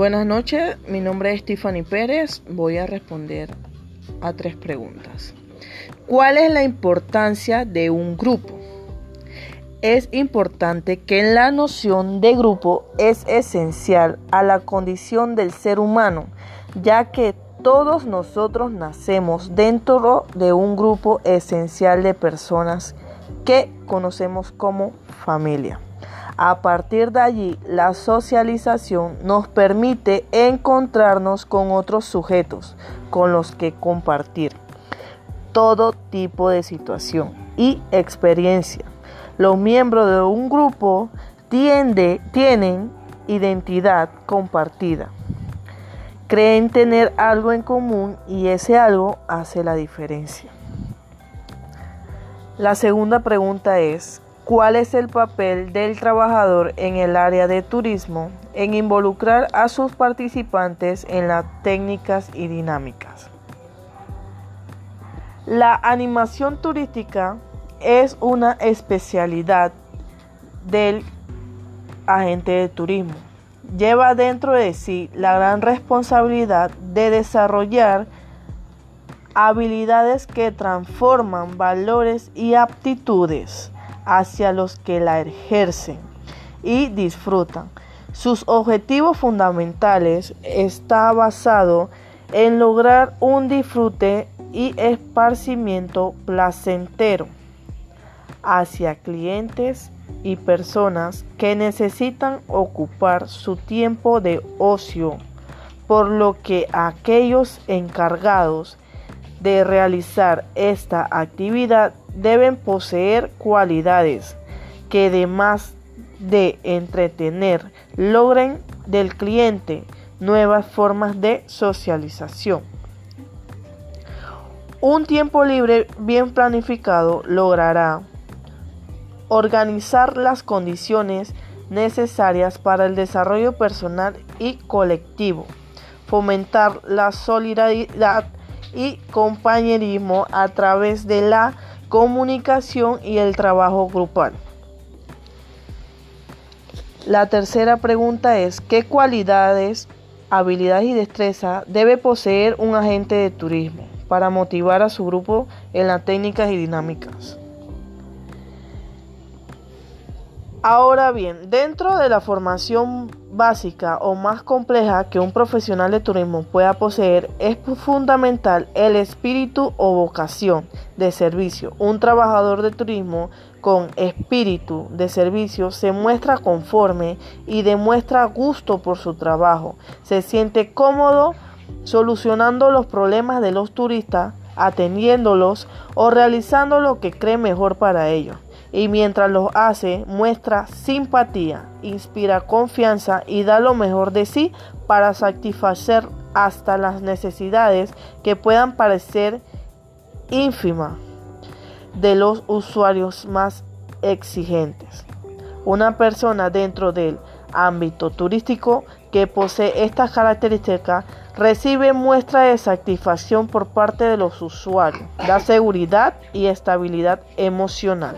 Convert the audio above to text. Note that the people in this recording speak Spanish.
Buenas noches, mi nombre es Tiffany Pérez. Voy a responder a tres preguntas. ¿Cuál es la importancia de un grupo? Es importante que la noción de grupo es esencial a la condición del ser humano, ya que todos nosotros nacemos dentro de un grupo esencial de personas que conocemos como familia. A partir de allí, la socialización nos permite encontrarnos con otros sujetos con los que compartir todo tipo de situación y experiencia. Los miembros de un grupo tienen identidad compartida. Creen tener algo en común y ese algo hace la diferencia. La segunda pregunta es, ¿Cuál es el papel del trabajador en el área de turismo en involucrar a sus participantes en las técnicas y dinámicas? La animación turística es una especialidad del agente de turismo. Lleva dentro de sí la gran responsabilidad de desarrollar habilidades que transforman valores y aptitudes hacia los que la ejercen y disfrutan. Sus objetivos fundamentales está basado en lograr un disfrute y esparcimiento placentero hacia clientes y personas que necesitan ocupar su tiempo de ocio, por lo que aquellos encargados de realizar esta actividad deben poseer cualidades que además de entretener logren del cliente nuevas formas de socialización. Un tiempo libre bien planificado logrará organizar las condiciones necesarias para el desarrollo personal y colectivo, fomentar la solidaridad y compañerismo a través de la comunicación y el trabajo grupal. La tercera pregunta es, ¿qué cualidades, habilidades y destreza debe poseer un agente de turismo para motivar a su grupo en las técnicas y dinámicas? Ahora bien, dentro de la formación básica o más compleja que un profesional de turismo pueda poseer, es fundamental el espíritu o vocación de servicio. Un trabajador de turismo con espíritu de servicio se muestra conforme y demuestra gusto por su trabajo. Se siente cómodo solucionando los problemas de los turistas, atendiéndolos o realizando lo que cree mejor para ellos y mientras lo hace muestra simpatía, inspira confianza y da lo mejor de sí para satisfacer hasta las necesidades que puedan parecer ínfimas de los usuarios más exigentes. Una persona dentro del ámbito turístico que posee estas características recibe muestra de satisfacción por parte de los usuarios, da seguridad y estabilidad emocional.